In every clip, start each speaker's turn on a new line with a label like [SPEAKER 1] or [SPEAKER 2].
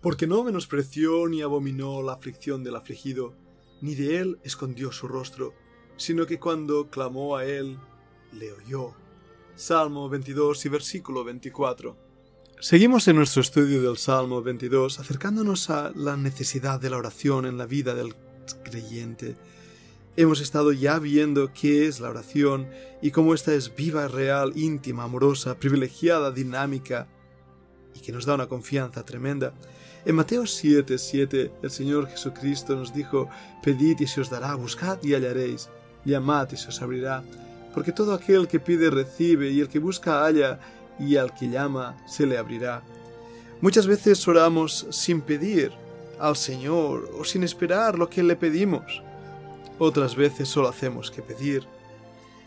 [SPEAKER 1] Porque no menospreció ni abominó la aflicción del afligido, ni de él escondió su rostro, sino que cuando clamó a él, le oyó. Salmo 22 y versículo 24. Seguimos en nuestro estudio del Salmo 22 acercándonos a la necesidad de la oración en la vida del creyente. Hemos estado ya viendo qué es la oración y cómo ésta es viva, real, íntima, amorosa, privilegiada, dinámica y que nos da una confianza tremenda. En Mateo 7, 7, el Señor Jesucristo nos dijo, Pedid y se os dará, buscad y hallaréis, llamad y se os abrirá, porque todo aquel que pide recibe, y el que busca halla, y al que llama se le abrirá. Muchas veces oramos sin pedir al Señor o sin esperar lo que le pedimos. Otras veces solo hacemos que pedir.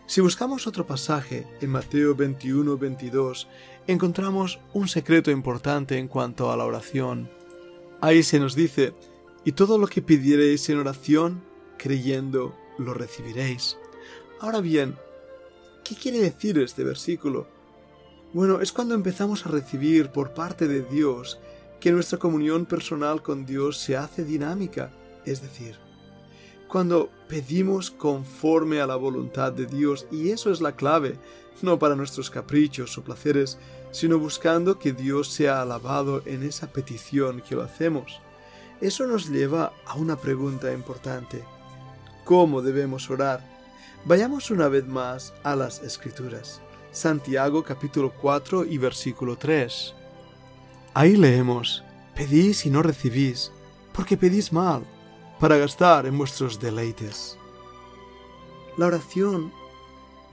[SPEAKER 1] Si buscamos otro pasaje en Mateo 21, 22, encontramos un secreto importante en cuanto a la oración. Ahí se nos dice, y todo lo que pidiereis en oración, creyendo, lo recibiréis. Ahora bien, ¿qué quiere decir este versículo? Bueno, es cuando empezamos a recibir por parte de Dios que nuestra comunión personal con Dios se hace dinámica, es decir, cuando pedimos conforme a la voluntad de Dios, y eso es la clave, no para nuestros caprichos o placeres, sino buscando que Dios sea alabado en esa petición que lo hacemos. Eso nos lleva a una pregunta importante. ¿Cómo debemos orar? Vayamos una vez más a las Escrituras. Santiago capítulo 4 y versículo 3. Ahí leemos, Pedís y no recibís, porque pedís mal, para gastar en vuestros deleites. La oración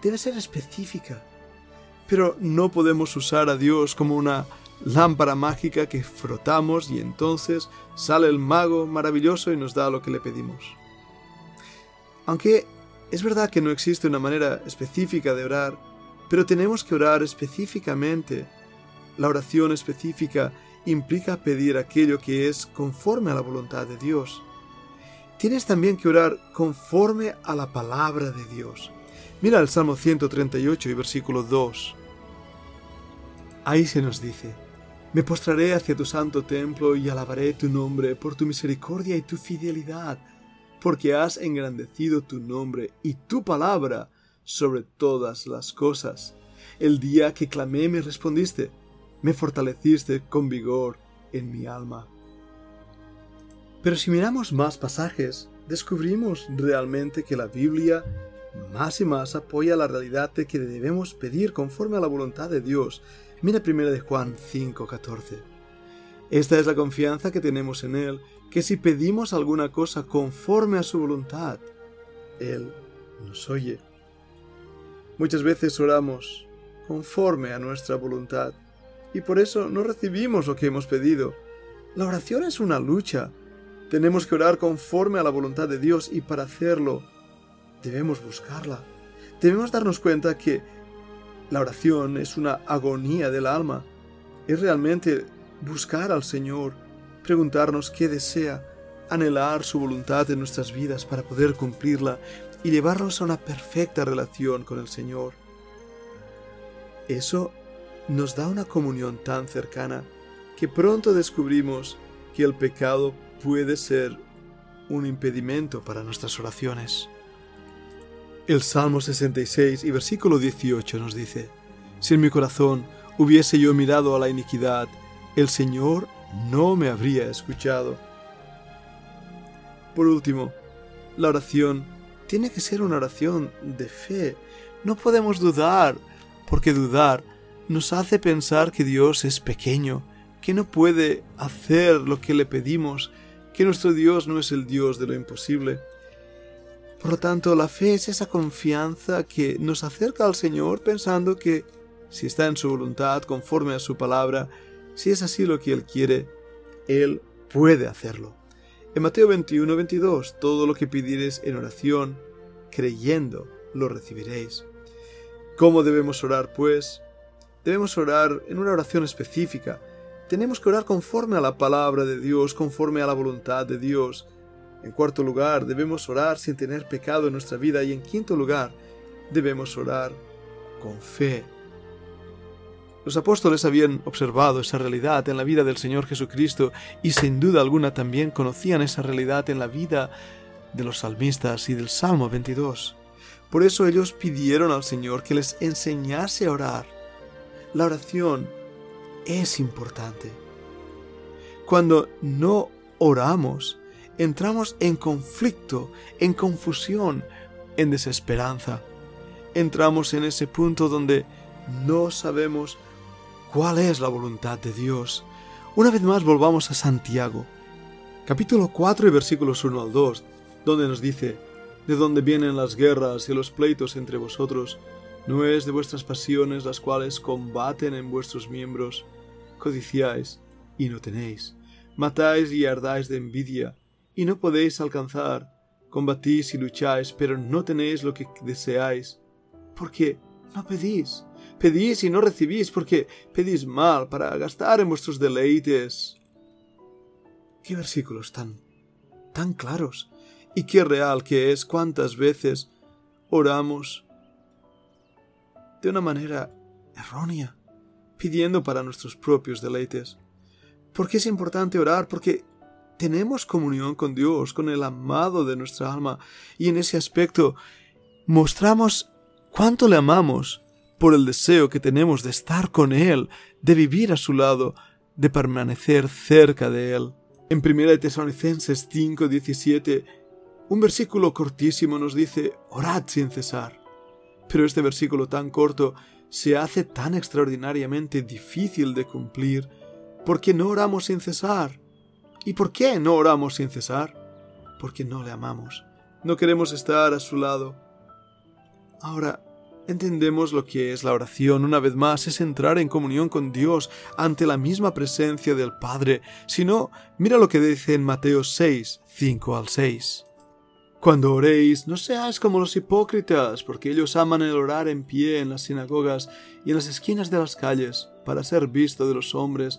[SPEAKER 1] debe ser específica, pero no podemos usar a Dios como una lámpara mágica que frotamos y entonces sale el mago maravilloso y nos da lo que le pedimos. Aunque es verdad que no existe una manera específica de orar, pero tenemos que orar específicamente. La oración específica implica pedir aquello que es conforme a la voluntad de Dios. Tienes también que orar conforme a la palabra de Dios. Mira el Salmo 138 y versículo 2. Ahí se nos dice, Me postraré hacia tu santo templo y alabaré tu nombre por tu misericordia y tu fidelidad, porque has engrandecido tu nombre y tu palabra sobre todas las cosas. El día que clamé me respondiste, me fortaleciste con vigor en mi alma. Pero si miramos más pasajes, descubrimos realmente que la Biblia más y más apoya la realidad de que debemos pedir conforme a la voluntad de Dios Mira primero de Juan 5:14. Esta es la confianza que tenemos en Él, que si pedimos alguna cosa conforme a su voluntad, Él nos oye. Muchas veces oramos conforme a nuestra voluntad y por eso no recibimos lo que hemos pedido. La oración es una lucha. Tenemos que orar conforme a la voluntad de Dios y para hacerlo debemos buscarla. Debemos darnos cuenta que la oración es una agonía del alma. Es realmente buscar al Señor, preguntarnos qué desea, anhelar su voluntad en nuestras vidas para poder cumplirla y llevarnos a una perfecta relación con el Señor. Eso nos da una comunión tan cercana que pronto descubrimos que el pecado puede ser un impedimento para nuestras oraciones. El Salmo 66 y versículo 18 nos dice, Si en mi corazón hubiese yo mirado a la iniquidad, el Señor no me habría escuchado. Por último, la oración tiene que ser una oración de fe. No podemos dudar, porque dudar nos hace pensar que Dios es pequeño, que no puede hacer lo que le pedimos, que nuestro Dios no es el Dios de lo imposible. Por lo tanto, la fe es esa confianza que nos acerca al Señor pensando que, si está en su voluntad, conforme a su palabra, si es así lo que Él quiere, Él puede hacerlo. En Mateo 21, 22, todo lo que pidiereis en oración, creyendo, lo recibiréis. ¿Cómo debemos orar, pues? Debemos orar en una oración específica. Tenemos que orar conforme a la palabra de Dios, conforme a la voluntad de Dios, en cuarto lugar, debemos orar sin tener pecado en nuestra vida. Y en quinto lugar, debemos orar con fe. Los apóstoles habían observado esa realidad en la vida del Señor Jesucristo y sin duda alguna también conocían esa realidad en la vida de los salmistas y del Salmo 22. Por eso ellos pidieron al Señor que les enseñase a orar. La oración es importante. Cuando no oramos, entramos en conflicto, en confusión, en desesperanza. Entramos en ese punto donde no sabemos cuál es la voluntad de Dios. Una vez más volvamos a Santiago, capítulo 4 y versículos 1 al 2, donde nos dice, de dónde vienen las guerras y los pleitos entre vosotros, no es de vuestras pasiones las cuales combaten en vuestros miembros, codiciáis y no tenéis, matáis y ardáis de envidia, y no podéis alcanzar, combatís y lucháis, pero no tenéis lo que deseáis, porque no pedís. Pedís y no recibís porque pedís mal para gastar en vuestros deleites. Qué versículos tan, tan claros y qué real que es cuántas veces oramos de una manera errónea, pidiendo para nuestros propios deleites. ¿Por qué es importante orar? Porque tenemos comunión con Dios, con el amado de nuestra alma, y en ese aspecto mostramos cuánto le amamos por el deseo que tenemos de estar con Él, de vivir a su lado, de permanecer cerca de Él. En 1 Tesalonicenses 5:17, un versículo cortísimo nos dice, orad sin cesar. Pero este versículo tan corto se hace tan extraordinariamente difícil de cumplir porque no oramos sin cesar. ¿Y por qué no oramos sin cesar? Porque no le amamos. No queremos estar a su lado. Ahora, entendemos lo que es la oración. Una vez más, es entrar en comunión con Dios ante la misma presencia del Padre. Si no, mira lo que dice en Mateo 6, 5 al 6. Cuando oréis, no seáis como los hipócritas, porque ellos aman el orar en pie en las sinagogas y en las esquinas de las calles, para ser visto de los hombres.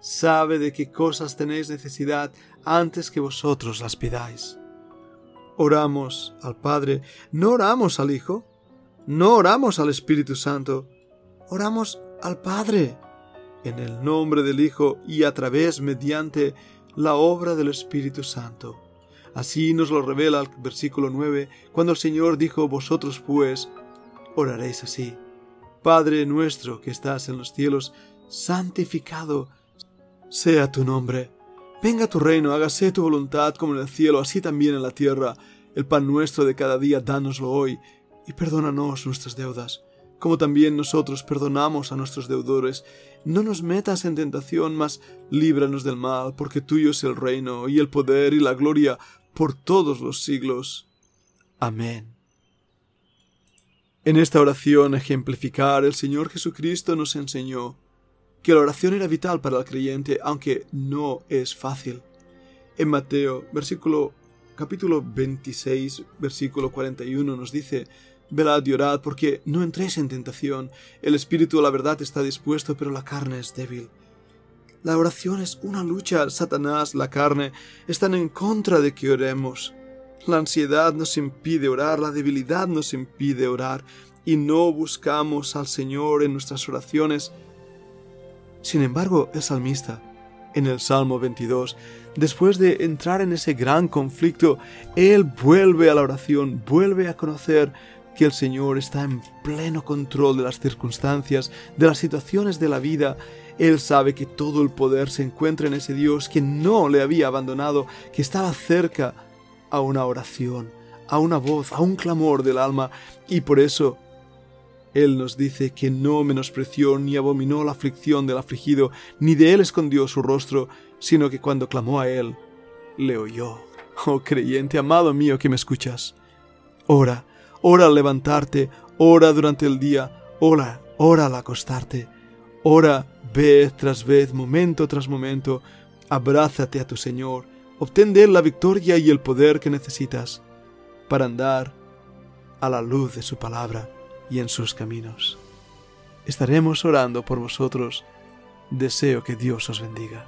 [SPEAKER 1] sabe de qué cosas tenéis necesidad antes que vosotros las pidáis. Oramos al Padre, no oramos al Hijo, no oramos al Espíritu Santo, oramos al Padre, en el nombre del Hijo y a través mediante la obra del Espíritu Santo. Así nos lo revela el versículo 9, cuando el Señor dijo, Vosotros pues oraréis así. Padre nuestro que estás en los cielos, santificado sea tu nombre. Venga tu reino, hágase tu voluntad como en el cielo, así también en la tierra. El pan nuestro de cada día, dánoslo hoy y perdónanos nuestras deudas, como también nosotros perdonamos a nuestros deudores. No nos metas en tentación, mas líbranos del mal, porque tuyo es el reino, y el poder, y la gloria, por todos los siglos. Amén. En esta oración ejemplificar, el Señor Jesucristo nos enseñó que la oración era vital para el creyente, aunque no es fácil. En Mateo, capítulo 26, versículo 41 nos dice, Velad y orad, porque no entréis en tentación. El espíritu, la verdad, está dispuesto, pero la carne es débil. La oración es una lucha. Satanás, la carne, están en contra de que oremos. La ansiedad nos impide orar, la debilidad nos impide orar, y no buscamos al Señor en nuestras oraciones. Sin embargo, el salmista, en el Salmo 22, después de entrar en ese gran conflicto, él vuelve a la oración, vuelve a conocer que el Señor está en pleno control de las circunstancias, de las situaciones de la vida. Él sabe que todo el poder se encuentra en ese Dios que no le había abandonado, que estaba cerca a una oración, a una voz, a un clamor del alma, y por eso Él nos dice que no menospreció ni abominó la aflicción del afligido, ni de Él escondió su rostro, sino que cuando clamó a Él, le oyó. Oh creyente amado mío que me escuchas, ora, ora al levantarte, ora durante el día, ora, ora al acostarte, ora vez tras vez, momento tras momento, Abrázate a tu Señor, obtén de Él la victoria y el poder que necesitas para andar a la luz de su palabra y en sus caminos. Estaremos orando por vosotros. Deseo que Dios os bendiga.